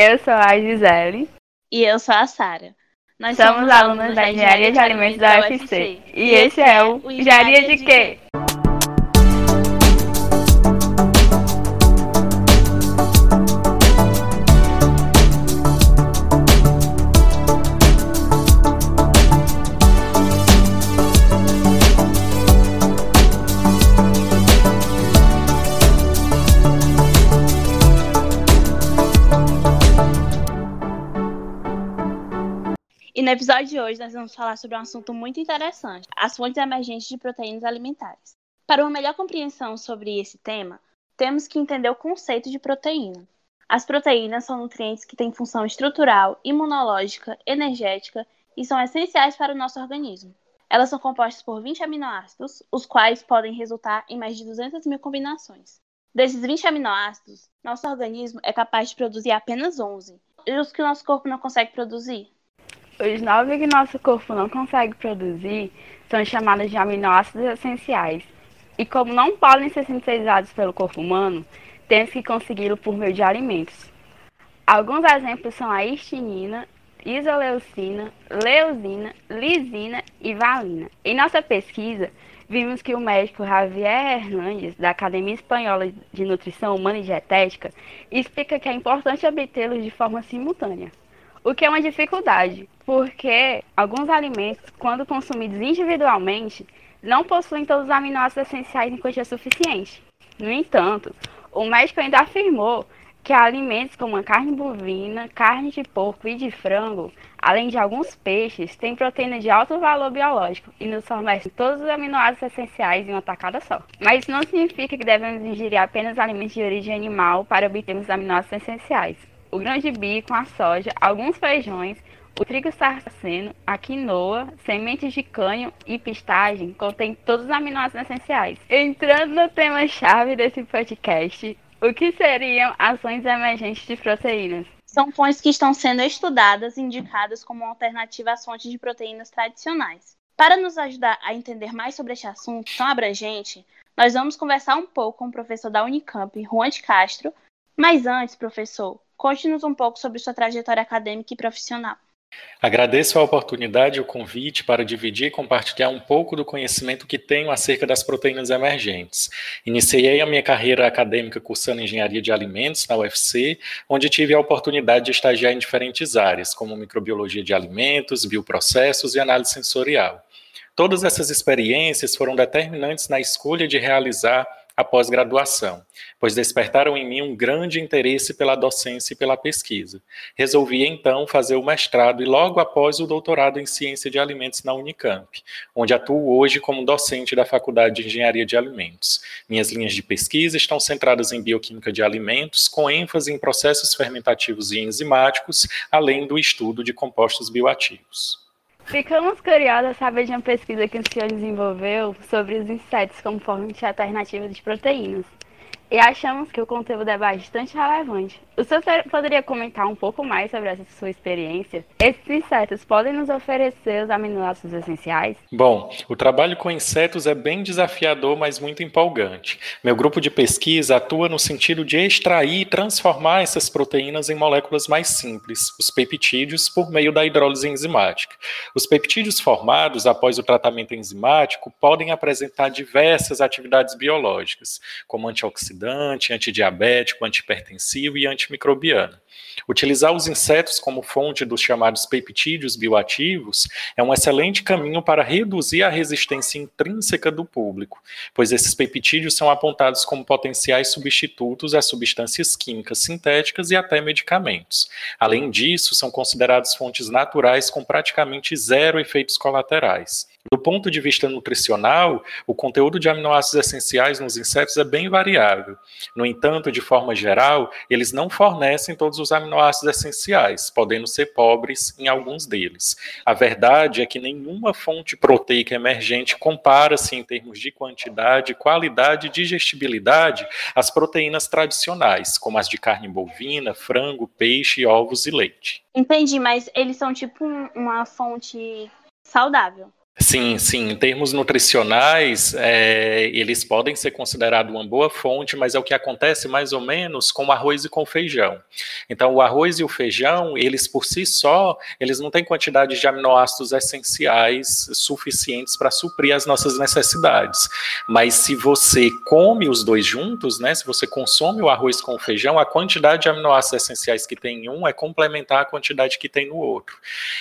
Eu sou a Gisele. E eu sou a Sara. Nós somos, somos alunos da Engenharia de Alimentos da UFC. E esse é o Engenharia de Quê? No episódio de hoje nós vamos falar sobre um assunto muito interessante: as fontes emergentes de proteínas alimentares. Para uma melhor compreensão sobre esse tema, temos que entender o conceito de proteína. As proteínas são nutrientes que têm função estrutural, imunológica, energética e são essenciais para o nosso organismo. Elas são compostas por 20 aminoácidos, os quais podem resultar em mais de 200 mil combinações. Desses 20 aminoácidos, nosso organismo é capaz de produzir apenas 11, e os que o nosso corpo não consegue produzir os nove que nosso corpo não consegue produzir são chamados de aminoácidos essenciais. E como não podem ser sintetizados pelo corpo humano, temos que consegui-lo por meio de alimentos. Alguns exemplos são a histinina, isoleucina, leucina, lisina e valina. Em nossa pesquisa, vimos que o médico Javier Hernandes, da Academia Espanhola de Nutrição Humana e Dietética, explica que é importante obtê-los de forma simultânea o que é uma dificuldade, porque alguns alimentos, quando consumidos individualmente, não possuem todos os aminoácidos essenciais em quantia suficiente. No entanto, o médico ainda afirmou que alimentos como a carne bovina, carne de porco e de frango, além de alguns peixes, têm proteína de alto valor biológico e nos fornecem todos os aminoácidos essenciais em uma tacada só. Mas isso não significa que devemos ingerir apenas alimentos de origem animal para obtermos os aminoácidos essenciais o grão de bico, a soja, alguns feijões, o trigo sarraceno, a quinoa, sementes de cânhamo e pistagem contém todos os aminoácidos essenciais. Entrando no tema-chave desse podcast, o que seriam ações emergentes de proteínas? São fontes que estão sendo estudadas e indicadas como alternativa às fontes de proteínas tradicionais. Para nos ajudar a entender mais sobre este assunto tão abrangente, nós vamos conversar um pouco com o professor da Unicamp, Juan de Castro. Mas antes, professor, Conte-nos um pouco sobre sua trajetória acadêmica e profissional. Agradeço a oportunidade e o convite para dividir e compartilhar um pouco do conhecimento que tenho acerca das proteínas emergentes. Iniciei a minha carreira acadêmica cursando engenharia de alimentos na UFC, onde tive a oportunidade de estagiar em diferentes áreas, como microbiologia de alimentos, bioprocessos e análise sensorial. Todas essas experiências foram determinantes na escolha de realizar a pós-graduação, pois despertaram em mim um grande interesse pela docência e pela pesquisa. Resolvi então fazer o mestrado e logo após o doutorado em ciência de alimentos na Unicamp, onde atuo hoje como docente da Faculdade de Engenharia de Alimentos. Minhas linhas de pesquisa estão centradas em bioquímica de alimentos, com ênfase em processos fermentativos e enzimáticos, além do estudo de compostos bioativos. Ficamos curiosos a saber de uma pesquisa que o senhor desenvolveu sobre os insetos como fonte alternativa de proteínas e achamos que o conteúdo é bastante relevante. O senhor poderia comentar um pouco mais sobre essa sua experiência? Esses insetos podem nos oferecer os aminoácidos essenciais? Bom, o trabalho com insetos é bem desafiador, mas muito empolgante. Meu grupo de pesquisa atua no sentido de extrair e transformar essas proteínas em moléculas mais simples, os peptídeos, por meio da hidrólise enzimática. Os peptídeos formados após o tratamento enzimático podem apresentar diversas atividades biológicas, como antioxidantes antioxidante, antidiabético, antihipertensivo e antimicrobiano. Utilizar os insetos como fonte dos chamados peptídeos bioativos é um excelente caminho para reduzir a resistência intrínseca do público, pois esses peptídeos são apontados como potenciais substitutos a substâncias químicas sintéticas e até medicamentos. Além disso, são considerados fontes naturais com praticamente zero efeitos colaterais. Do ponto de vista nutricional, o conteúdo de aminoácidos essenciais nos insetos é bem variável. No entanto, de forma geral, eles não fornecem todos os aminoácidos essenciais, podendo ser pobres em alguns deles. A verdade é que nenhuma fonte proteica emergente compara-se em termos de quantidade, qualidade e digestibilidade às proteínas tradicionais, como as de carne bovina, frango, peixe, ovos e leite. Entendi, mas eles são tipo uma fonte saudável. Sim, sim. Em termos nutricionais, é, eles podem ser considerados uma boa fonte, mas é o que acontece mais ou menos com o arroz e com o feijão. Então, o arroz e o feijão, eles por si só, eles não têm quantidade de aminoácidos essenciais suficientes para suprir as nossas necessidades. Mas se você come os dois juntos, né, se você consome o arroz com o feijão, a quantidade de aminoácidos essenciais que tem em um é complementar a quantidade que tem no outro.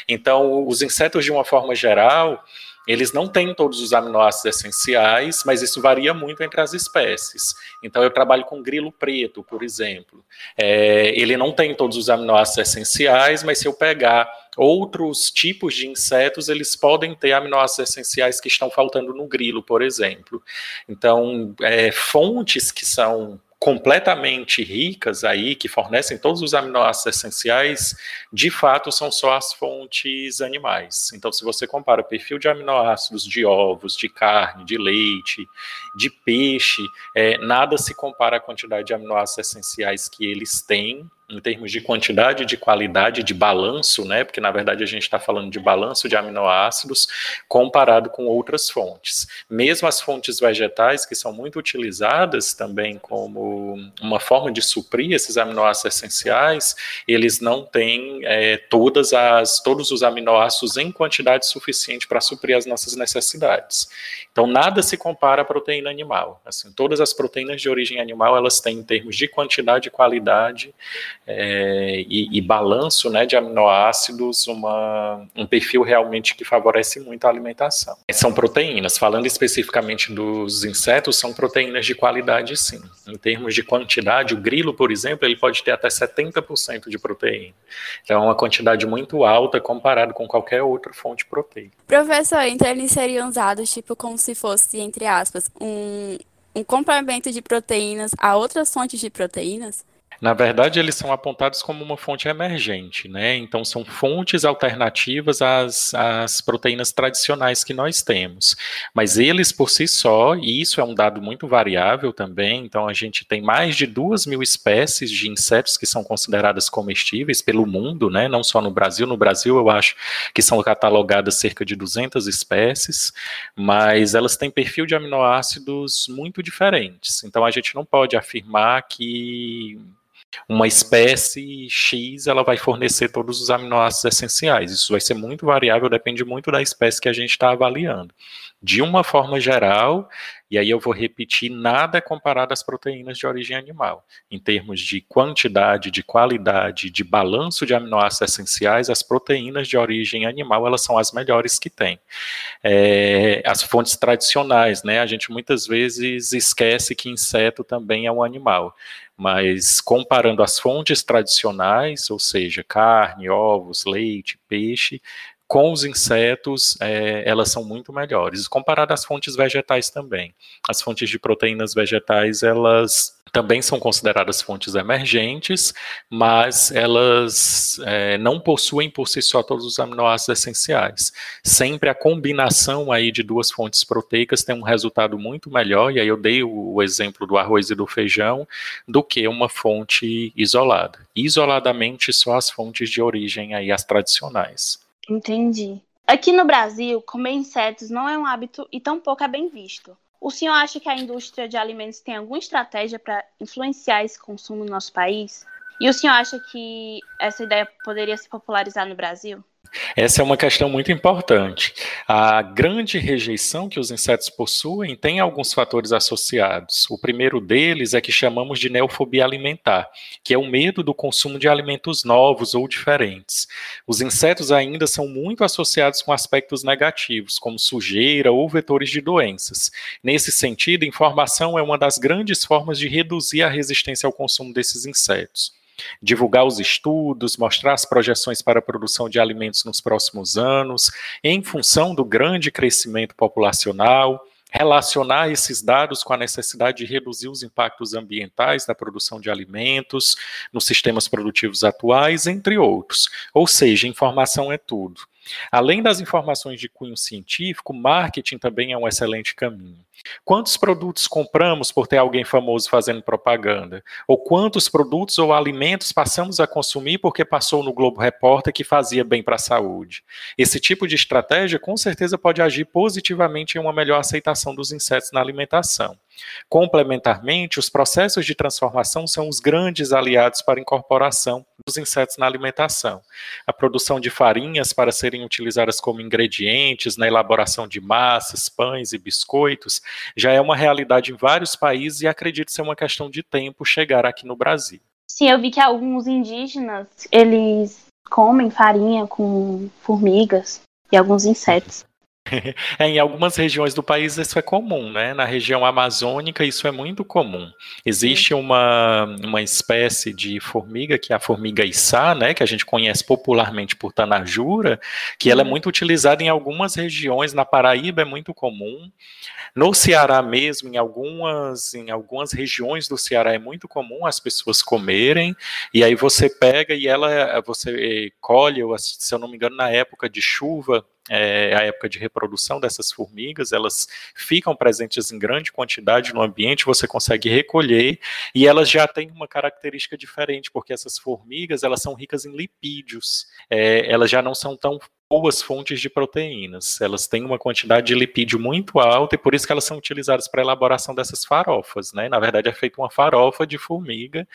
Então, os insetos, de uma forma geral, eles não têm todos os aminoácidos essenciais, mas isso varia muito entre as espécies. Então, eu trabalho com grilo preto, por exemplo. É, ele não tem todos os aminoácidos essenciais, mas se eu pegar outros tipos de insetos, eles podem ter aminoácidos essenciais que estão faltando no grilo, por exemplo. Então, é, fontes que são completamente ricas aí, que fornecem todos os aminoácidos essenciais, de fato são só as fontes animais. Então, se você compara o perfil de aminoácidos de ovos, de carne, de leite, de peixe, é, nada se compara à quantidade de aminoácidos essenciais que eles têm em termos de quantidade, de qualidade, de balanço, né? Porque na verdade a gente está falando de balanço de aminoácidos comparado com outras fontes. Mesmo as fontes vegetais, que são muito utilizadas também como uma forma de suprir esses aminoácidos essenciais, eles não têm é, todas as, todos os aminoácidos em quantidade suficiente para suprir as nossas necessidades. Então nada se compara à proteína animal. Assim, todas as proteínas de origem animal elas têm em termos de quantidade e qualidade é, e, e, balanço né, de aminoácidos, uma, um perfil realmente que favorece muito a alimentação. São proteínas, falando especificamente dos insetos, são proteínas de qualidade sim. Em termos de quantidade, o grilo, por exemplo, ele pode ter até 70% de proteína. Então é uma quantidade muito alta comparado com qualquer outra fonte proteica. Professor, então eles seriam usados tipo como se fosse, entre aspas, um, um complemento de proteínas a outras fontes de proteínas? Na verdade, eles são apontados como uma fonte emergente, né? Então, são fontes alternativas às, às proteínas tradicionais que nós temos. Mas eles por si só, e isso é um dado muito variável também, então a gente tem mais de duas mil espécies de insetos que são consideradas comestíveis pelo mundo, né? Não só no Brasil. No Brasil, eu acho que são catalogadas cerca de 200 espécies, mas elas têm perfil de aminoácidos muito diferentes. Então, a gente não pode afirmar que uma espécie X ela vai fornecer todos os aminoácidos essenciais. Isso vai ser muito variável, depende muito da espécie que a gente está avaliando. De uma forma geral, e aí eu vou repetir, nada é comparado às proteínas de origem animal. Em termos de quantidade, de qualidade, de balanço de aminoácidos essenciais, as proteínas de origem animal, elas são as melhores que tem. É, as fontes tradicionais, né, a gente muitas vezes esquece que inseto também é um animal mas comparando as fontes tradicionais, ou seja, carne, ovos, leite, peixe, com os insetos, é, elas são muito melhores. Comparado às fontes vegetais também. As fontes de proteínas vegetais, elas também são consideradas fontes emergentes, mas elas é, não possuem por si só todos os aminoácidos essenciais. Sempre a combinação aí de duas fontes proteicas tem um resultado muito melhor, e aí eu dei o, exemplo do arroz e do feijão, do que uma fonte isolada. Isoladamente, só as fontes de origem aí, as tradicionais. Entendi. Aqui no Brasil, comer insetos não é um hábito e tampouco é bem visto. O senhor acha que a indústria de alimentos tem alguma estratégia para influenciar esse consumo no nosso país? E o senhor acha que essa ideia poderia se popularizar no Brasil? Essa é uma questão muito importante. A grande rejeição que os insetos possuem tem alguns fatores associados. O primeiro deles é que chamamos de neofobia alimentar, que é o medo do consumo de alimentos novos ou diferentes. Os insetos ainda são muito associados com aspectos negativos, como sujeira ou vetores de doenças. Nesse sentido, informação é uma das grandes formas de reduzir a resistência ao consumo desses insetos divulgar os estudos, mostrar as projeções para a produção de alimentos nos próximos anos, em função do grande crescimento populacional, relacionar esses dados com a necessidade de reduzir os impactos ambientais da produção de alimentos nos sistemas produtivos atuais, entre outros. Ou seja, informação é tudo. Além das informações de cunho científico, marketing também é um excelente caminho. Quantos produtos compramos por ter alguém famoso fazendo propaganda? Ou quantos produtos ou alimentos passamos a consumir porque passou no Globo Repórter que fazia bem para a saúde? Esse tipo de estratégia com certeza pode agir positivamente em uma melhor aceitação dos insetos na alimentação. Complementarmente, os processos de transformação são os grandes aliados para a incorporação dos insetos na alimentação. A produção de farinhas para serem utilizadas como ingredientes na elaboração de massas, pães e biscoitos já é uma realidade em vários países e acredito ser uma questão de tempo chegar aqui no Brasil. Sim, eu vi que alguns indígenas, eles comem farinha com formigas e alguns insetos. É, em algumas regiões do país isso é comum, né? Na região amazônica isso é muito comum. Existe uma, uma espécie de formiga, que é a formiga içá, né? Que a gente conhece popularmente por tanajura, que ela é uhum. muito utilizada em algumas regiões, na Paraíba é muito comum. No Ceará mesmo, em algumas, em algumas regiões do Ceará é muito comum as pessoas comerem, e aí você pega e ela, você colhe, se eu não me engano, na época de chuva, é a época de reprodução dessas formigas, elas ficam presentes em grande quantidade no ambiente, você consegue recolher, e elas já têm uma característica diferente, porque essas formigas, elas são ricas em lipídios, é, elas já não são tão boas fontes de proteínas, elas têm uma quantidade de lipídio muito alta, e por isso que elas são utilizadas para a elaboração dessas farofas, né, na verdade é feita uma farofa de formiga,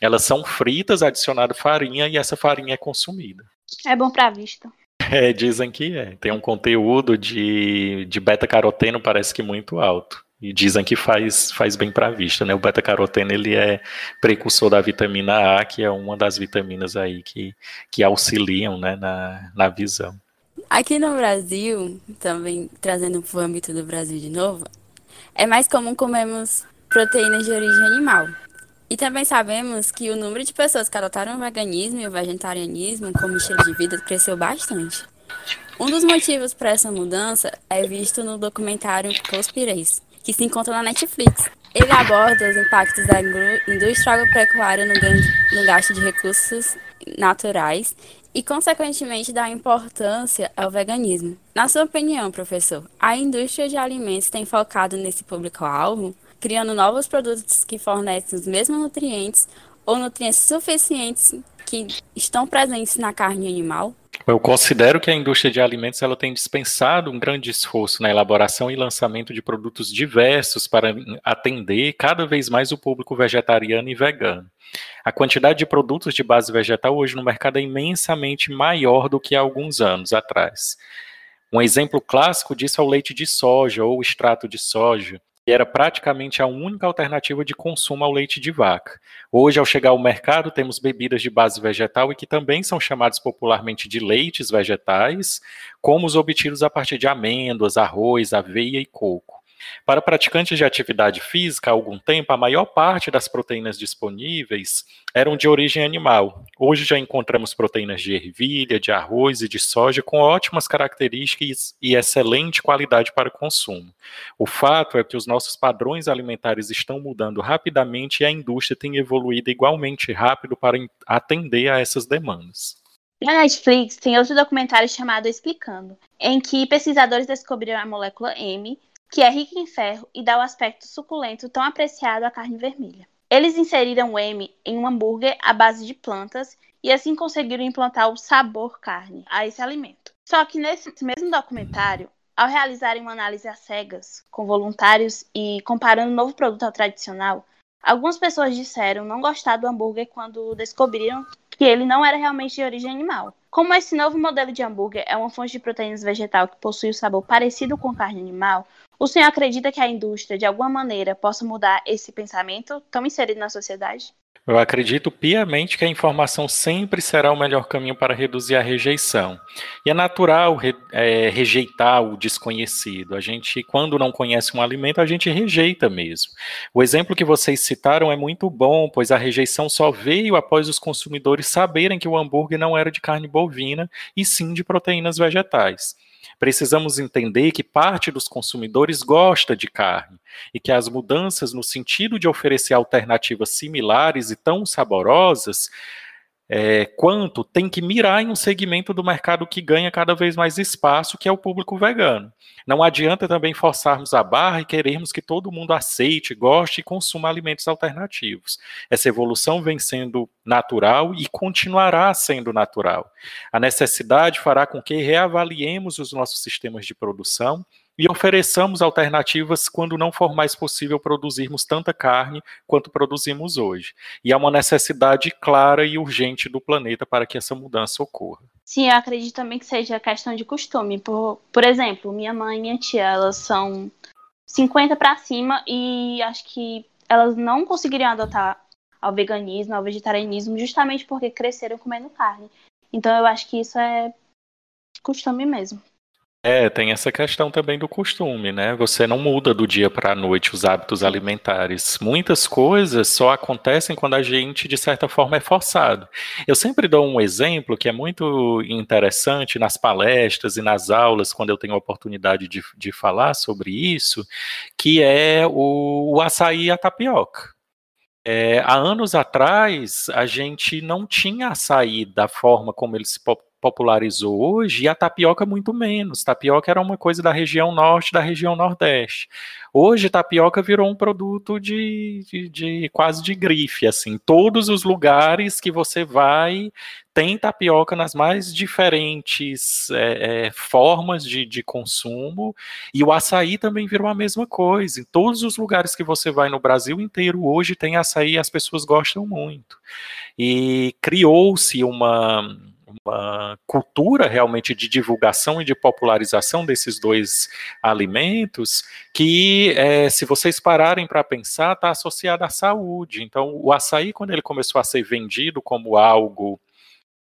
elas são fritas, adicionado farinha, e essa farinha é consumida. É bom para a vista. É, dizem que é. Tem um conteúdo de, de beta-caroteno, parece que muito alto. E dizem que faz, faz bem para a vista, né? O beta-caroteno, ele é precursor da vitamina A, que é uma das vitaminas aí que, que auxiliam né, na, na visão. Aqui no Brasil, também trazendo para o âmbito do Brasil de novo, é mais comum comermos proteínas de origem animal. E também sabemos que o número de pessoas que adotaram o veganismo e o vegetarianismo como estilo de vida cresceu bastante. Um dos motivos para essa mudança é visto no documentário Conspireis, que se encontra na Netflix. Ele aborda os impactos da indústria agropecuária no, gasto de recursos naturais e, consequentemente, da importância ao veganismo. Na sua opinião, professor, a indústria de alimentos tem focado nesse público-alvo? Criando novos produtos que fornecem os mesmos nutrientes ou nutrientes suficientes que estão presentes na carne animal? Eu considero que a indústria de alimentos ela tem dispensado um grande esforço na elaboração e lançamento de produtos diversos para atender cada vez mais o público vegetariano e vegano. A quantidade de produtos de base vegetal hoje no mercado é imensamente maior do que há alguns anos atrás. Um exemplo clássico disso é o leite de soja ou extrato de soja, era praticamente a única alternativa de consumo ao leite de vaca. Hoje, ao chegar ao mercado, temos bebidas de base vegetal e que também são chamadas popularmente de leites vegetais, como os obtidos a partir de amêndoas, arroz, aveia e coco. Para praticantes de atividade física, há algum tempo, a maior parte das proteínas disponíveis eram de origem animal. Hoje já encontramos proteínas de ervilha, de arroz e de soja com ótimas características e excelente qualidade para o consumo. O fato é que os nossos padrões alimentares estão mudando rapidamente e a indústria tem evoluído igualmente rápido para atender a essas demandas. Na Netflix tem outro documentário chamado Explicando, em que pesquisadores descobriram a molécula M que é rica em ferro e dá o aspecto suculento tão apreciado à carne vermelha. Eles inseriram o M em um hambúrguer à base de plantas e assim conseguiram implantar o sabor carne a esse alimento. Só que nesse mesmo documentário, ao realizarem uma análise às cegas com voluntários e comparando o novo produto ao tradicional, algumas pessoas disseram não gostar do hambúrguer quando descobriram que ele não era realmente de origem animal. Como esse novo modelo de hambúrguer é uma fonte de proteínas vegetal que possui o sabor parecido com carne animal, o senhor acredita que a indústria, de alguma maneira, possa mudar esse pensamento tão inserido na sociedade? Eu acredito piamente que a informação sempre será o melhor caminho para reduzir a rejeição. E é natural re, é, rejeitar o desconhecido. A gente, quando não conhece um alimento, a gente rejeita mesmo. O exemplo que vocês citaram é muito bom, pois a rejeição só veio após os consumidores saberem que o hambúrguer não era de carne bovina e sim de proteínas vegetais. Precisamos entender que parte dos consumidores gosta de carne e que as mudanças no sentido de oferecer alternativas similares e tão saborosas é, quanto tem que mirar em um segmento do mercado que ganha cada vez mais espaço, que é o público vegano. Não adianta também forçarmos a barra e querermos que todo mundo aceite, goste e consuma alimentos alternativos. Essa evolução vem sendo natural e continuará sendo natural. A necessidade fará com que reavaliemos os nossos sistemas de produção e ofereçamos alternativas quando não for mais possível produzirmos tanta carne quanto produzimos hoje. E há uma necessidade clara e urgente do planeta para que essa mudança ocorra. Sim, eu acredito também que seja questão de costume. Por, por exemplo, minha mãe e minha tia, elas são 50 para cima e acho que elas não conseguiriam adotar ao veganismo, ao vegetarianismo, justamente porque cresceram comendo carne. Então eu acho que isso é costume mesmo. É, tem essa questão também do costume, né? Você não muda do dia para a noite os hábitos alimentares. Muitas coisas só acontecem quando a gente, de certa forma, é forçado. Eu sempre dou um exemplo que é muito interessante nas palestras e nas aulas, quando eu tenho a oportunidade de, de falar sobre isso, que é o, o açaí e a tapioca. É, há anos atrás, a gente não tinha açaí da forma como ele se popularizou hoje, e a tapioca muito menos. Tapioca era uma coisa da região norte, da região nordeste. Hoje, tapioca virou um produto de, de, de quase de grife, assim. Todos os lugares que você vai tem tapioca nas mais diferentes é, é, formas de, de, consumo, e o açaí também virou a mesma coisa. Em todos os lugares que você vai no Brasil inteiro hoje tem açaí as pessoas gostam muito. E criou-se uma cultura realmente de divulgação e de popularização desses dois alimentos que, é, se vocês pararem para pensar, está associada à saúde. Então, o açaí, quando ele começou a ser vendido como algo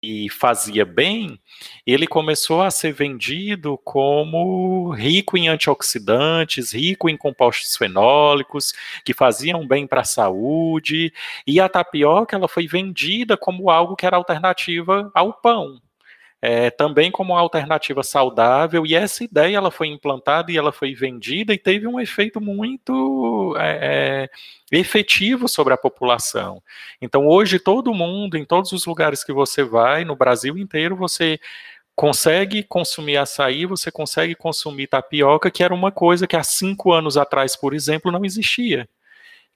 e fazia bem, ele começou a ser vendido como rico em antioxidantes, rico em compostos fenólicos, que faziam bem para a saúde, e a tapioca ela foi vendida como algo que era alternativa ao pão é, também como uma alternativa saudável, e essa ideia ela foi implantada e ela foi vendida e teve um efeito muito é, é, efetivo sobre a população. Então, hoje, todo mundo, em todos os lugares que você vai, no Brasil inteiro, você consegue consumir açaí, você consegue consumir tapioca, que era uma coisa que há cinco anos atrás, por exemplo, não existia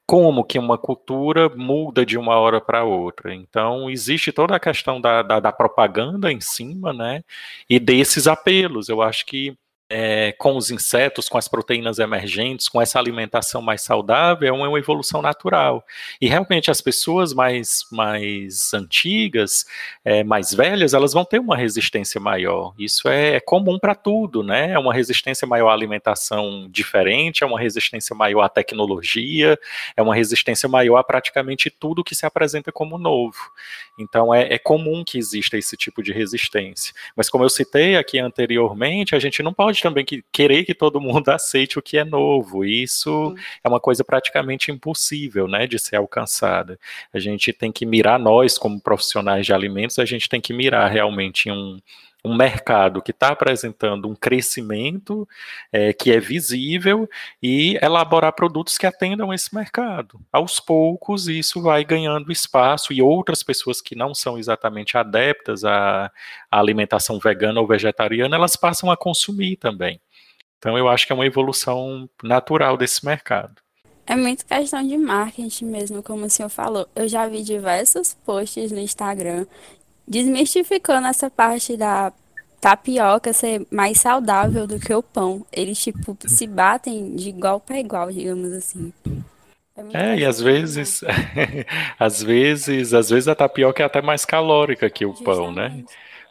como que uma cultura muda de uma hora para outra. Então, existe toda a questão da, da, da, propaganda em cima, né? E desses apelos. Eu acho que é, com os insetos, com as proteínas emergentes, com essa alimentação mais saudável, é uma evolução natural. E realmente as pessoas mais, mais antigas, é, mais velhas, elas vão ter uma resistência maior. Isso é, é comum para tudo, né? É uma resistência maior à alimentação diferente, é uma resistência maior à tecnologia, é uma resistência maior a praticamente tudo que se apresenta como novo. Então é, é comum que exista esse tipo de resistência. Mas como eu citei aqui anteriormente, a gente não pode também que, querer que todo mundo aceite o que é novo. Isso Sim. é uma coisa praticamente impossível, né, de ser alcançada. A gente tem que mirar nós como profissionais de alimentos, a gente tem que mirar realmente em um um mercado que está apresentando um crescimento é, que é visível e elaborar produtos que atendam esse mercado. Aos poucos, isso vai ganhando espaço e outras pessoas que não são exatamente adeptas à, à alimentação vegana ou vegetariana, elas passam a consumir também. Então, eu acho que é uma evolução natural desse mercado. É muito questão de marketing mesmo, como o senhor falou. Eu já vi diversos posts no Instagram desmistificando essa parte da tapioca ser mais saudável do que o pão. Eles, tipo, se batem de igual para igual, digamos assim. É, é e às vezes, às vezes, às vezes a tapioca é até mais calórica que o Justamente. pão, né?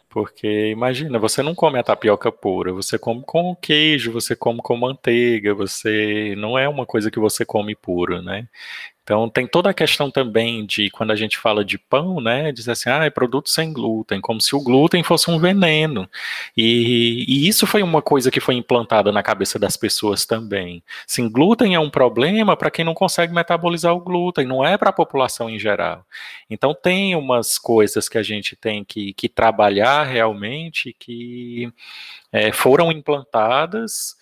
Porque imagina, você não come a tapioca pura, você come com queijo, você come com manteiga, você não é uma coisa que você come pura, né? Então tem toda a questão também de quando a gente fala de pão, né, dizer assim, ah, é produto sem glúten, como se o glúten fosse um veneno. E, e isso foi uma coisa que foi implantada na cabeça das pessoas também. Sim, glúten é um problema para quem não consegue metabolizar o glúten, não é para a população em geral. Então tem umas coisas que a gente tem que, que trabalhar realmente que é, foram implantadas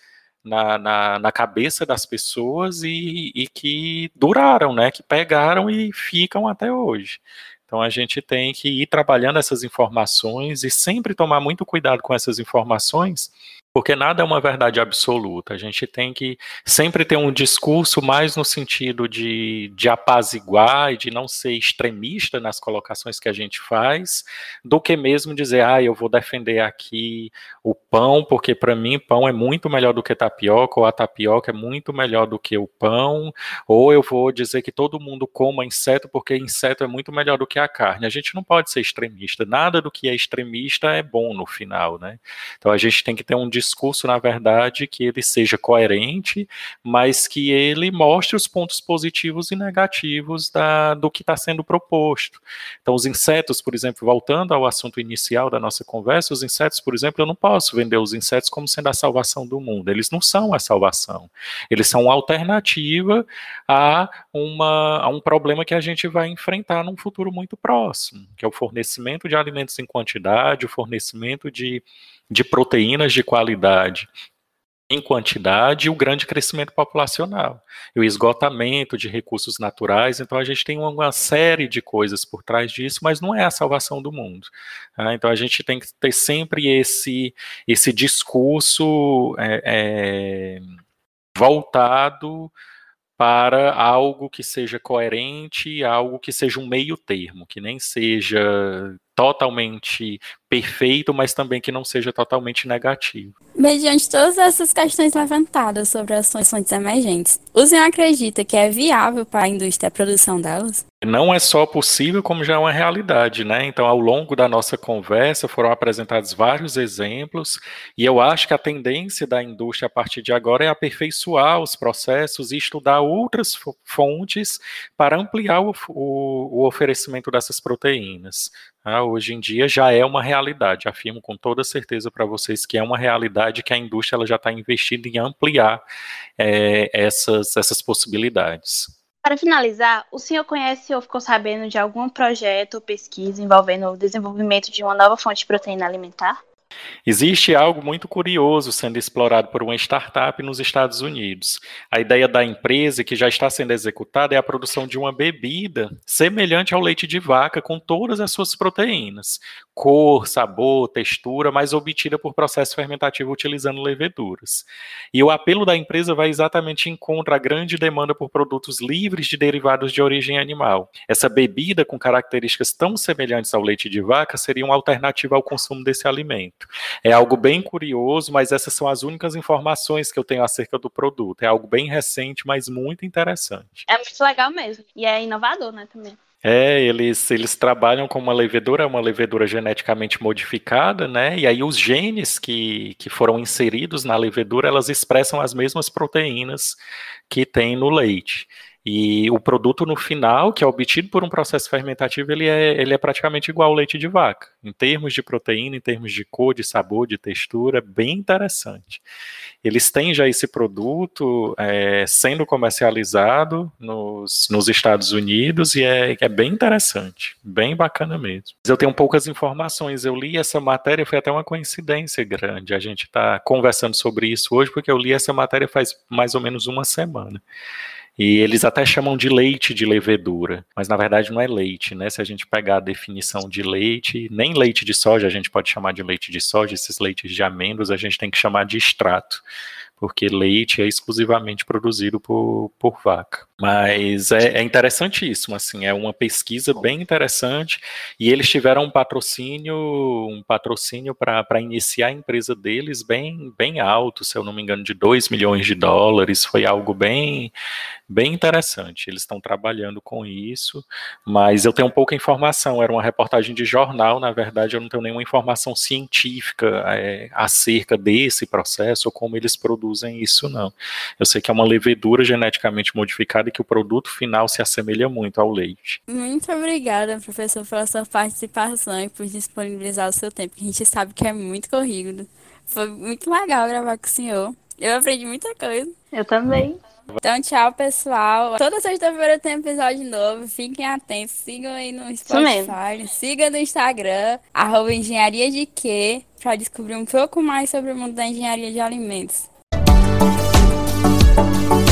na, na, na, cabeça das pessoas e, e, que duraram, né? Que pegaram e ficam até hoje. Então a gente tem que ir trabalhando essas informações e sempre tomar muito cuidado com essas informações, porque nada é uma verdade absoluta. A gente tem que sempre ter um discurso mais no sentido de, de apaziguar e de não ser extremista nas colocações que a gente faz, do que mesmo dizer, ah, eu vou defender aqui o pão, porque para mim pão é muito melhor do que tapioca, ou a tapioca é muito melhor do que o pão, ou eu vou dizer que todo mundo coma inseto, porque inseto é muito melhor do que a carne. A gente não pode ser extremista. Nada do que é extremista é bom no final, né? Então a gente tem que ter um discurso discurso, na verdade, que ele seja coerente, mas que ele mostre os pontos positivos e negativos da, do que está sendo proposto. Então, os insetos, por exemplo, voltando ao assunto inicial da nossa conversa, os insetos, por exemplo, eu não posso vender os insetos como sendo a salvação do mundo. Eles não são a salvação. Eles são uma alternativa a, uma, a um problema que a gente vai enfrentar num futuro muito próximo, que é o fornecimento de alimentos em quantidade, o fornecimento de de proteínas de qualidade em quantidade e o grande crescimento populacional, e o esgotamento de recursos naturais. Então, a gente tem uma série de coisas por trás disso, mas não é a salvação do mundo. Tá? Então, a gente tem que ter sempre esse, esse discurso é, é, voltado para algo que seja coerente, algo que seja um meio termo, que nem seja totalmente perfeito, mas também que não seja totalmente negativo. Mediante todas essas questões levantadas sobre as fontes emergentes, o senhor acredita que é viável para a indústria a produção delas? Não é só possível, como já é uma realidade, né? Então, ao longo da nossa conversa, foram apresentados vários exemplos, e eu acho que a tendência da indústria a partir de agora é aperfeiçoar os processos e estudar outras fontes para ampliar o, o, o oferecimento dessas proteínas. Ah, hoje em dia já é uma realidade. Afirmo com toda certeza para vocês que é uma realidade que a indústria ela já está investindo em ampliar é, essas, essas possibilidades. Para finalizar, o senhor conhece ou ficou sabendo de algum projeto ou pesquisa envolvendo o desenvolvimento de uma nova fonte de proteína alimentar? Existe algo muito curioso sendo explorado por uma startup nos Estados Unidos. A ideia da empresa que já está sendo executada é a produção de uma bebida semelhante ao leite de vaca com todas as suas proteínas, cor, sabor, textura, mas obtida por processo fermentativo utilizando leveduras. E o apelo da empresa vai exatamente em contra a grande demanda por produtos livres de derivados de origem animal. Essa bebida com características tão semelhantes ao leite de vaca seria uma alternativa ao consumo desse alimento. É algo bem curioso, mas essas são as únicas informações que eu tenho acerca do produto. É algo bem recente, mas muito interessante. É muito legal mesmo. E é inovador, né, também. É, eles, eles trabalham com uma levedura, uma levedura geneticamente modificada, né? E aí os genes que, que foram inseridos na levedura, elas expressam as mesmas proteínas que tem no leite. E o produto no final, que é obtido por um processo fermentativo, ele é, ele é praticamente igual ao leite de vaca. Em termos de proteína, em termos de cor, de sabor, de textura, bem interessante. Eles têm já esse produto é, sendo comercializado nos, nos Estados Unidos e é, é bem interessante, bem bacana mesmo. Eu tenho poucas informações, eu li essa matéria, foi até uma coincidência grande. A gente está conversando sobre isso hoje porque eu li essa matéria faz mais ou menos uma semana. E eles até chamam de leite de levedura, mas na verdade não é leite, né? Se a gente pegar a definição de leite, nem leite de soja a gente pode chamar de leite de soja, esses leites de amêndoas a gente tem que chamar de extrato porque leite é exclusivamente produzido por, por vaca. Mas é, é interessantíssimo, assim, é uma pesquisa bem interessante e eles tiveram um patrocínio, um patrocínio para iniciar a empresa deles bem, bem alto, se eu não me engano, de 2 milhões de dólares, foi algo bem, bem interessante. Eles estão trabalhando com isso, mas eu tenho pouca informação, era uma reportagem de jornal, na verdade eu não tenho nenhuma informação científica é, acerca desse processo ou como eles produzem isso, não. Eu sei que é uma levedura geneticamente modificada e que o produto final se assemelha muito ao leite. Muito obrigada, professor, pela sua participação e por disponibilizar o seu tempo, que a gente sabe que é muito corrido. Foi muito legal gravar com o senhor. Eu aprendi muita coisa. Eu também. Então, tchau, pessoal. Toda sexta-feira tem episódio novo. Fiquem atentos. Sigam aí no Spotify. Siga no Instagram, arroba engenharia de quê, para descobrir um pouco mais sobre o mundo da engenharia de alimentos. Thank you.